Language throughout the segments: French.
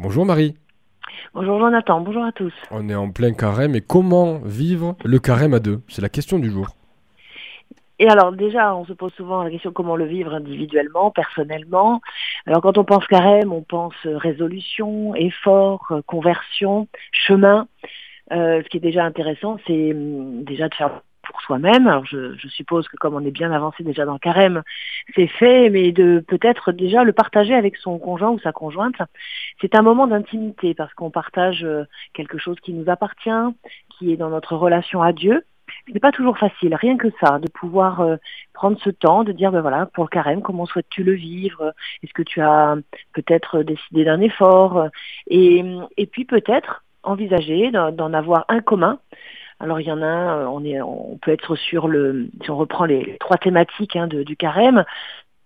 Bonjour Marie. Bonjour Jonathan, bonjour à tous. On est en plein carême et comment vivre le carême à deux? C'est la question du jour. Et alors déjà, on se pose souvent la question comment le vivre individuellement, personnellement? Alors quand on pense carême, on pense résolution, effort, conversion, chemin. Euh, ce qui est déjà intéressant, c'est hum, déjà de faire soi-même. Alors je, suppose que comme on est bien avancé déjà dans le carême, c'est fait, mais de peut-être déjà le partager avec son conjoint ou sa conjointe. C'est un moment d'intimité parce qu'on partage euh, quelque chose qui nous appartient, qui est dans notre relation à Dieu. Ce n'est pas toujours facile, rien que ça, de pouvoir euh, prendre ce temps, de dire, ben voilà, pour le carême, comment souhaites-tu le vivre? Est-ce que tu as peut-être décidé d'un effort? Et puis peut-être envisager d'en avoir un commun alors il y en a euh, on, est, on peut être sur le, si on reprend les trois thématiques hein, du carême,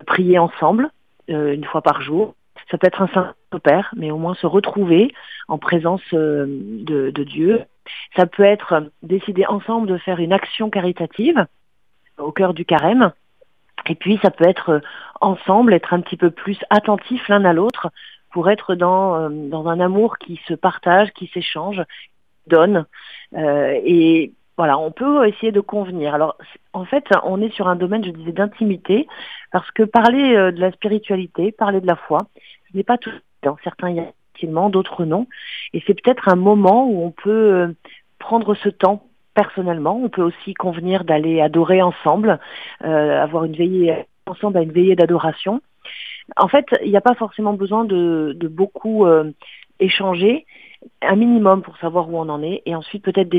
prier ensemble euh, une fois par jour. Ça peut être un saint père, mais au moins se retrouver en présence euh, de, de, Dieu. Ça peut être décider ensemble de faire une action caritative au cœur du carême. Et puis ça peut être ensemble, être un petit peu plus attentif l'un à l'autre pour être dans, dans un amour qui se partage, qui s'échange, donne. Euh, et voilà, on peut essayer de convenir. Alors, en fait, on est sur un domaine, je disais, d'intimité, parce que parler euh, de la spiritualité, parler de la foi, ce n'est pas tout. Dans certains, y a d'autres non. Et c'est peut-être un moment où on peut euh, prendre ce temps personnellement. On peut aussi convenir d'aller adorer ensemble, avoir une veillée ensemble à une veillée d'adoration. En fait, il n'y a pas forcément besoin de, de beaucoup échanger un minimum pour savoir où on en est, et ensuite peut-être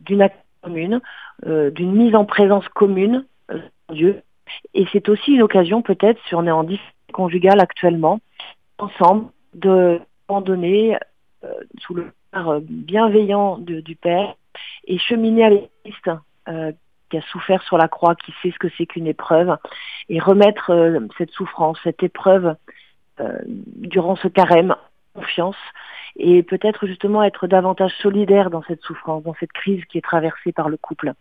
d'une action commune, euh, d'une mise en présence commune euh, Dieu. Et c'est aussi une occasion peut-être, si on est en difficulté conjugale actuellement, ensemble, de abandonner euh, sous le regard bienveillant du Père et cheminer avec Christ qui a souffert sur la croix, qui sait ce que c'est qu'une épreuve, et remettre cette souffrance, cette épreuve durant ce carême confiance et peut-être justement être davantage solidaire dans cette souffrance, dans cette crise qui est traversée par le couple.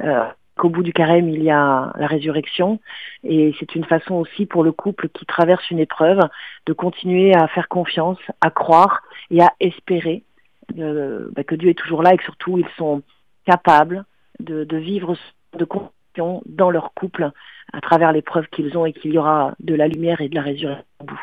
Euh, qu'au bout du carême, il y a la résurrection et c'est une façon aussi pour le couple qui traverse une épreuve de continuer à faire confiance, à croire et à espérer euh, bah, que Dieu est toujours là et que surtout ils sont capables de, de vivre de confiance dans leur couple à travers l'épreuve qu'ils ont et qu'il y aura de la lumière et de la résurrection au bout.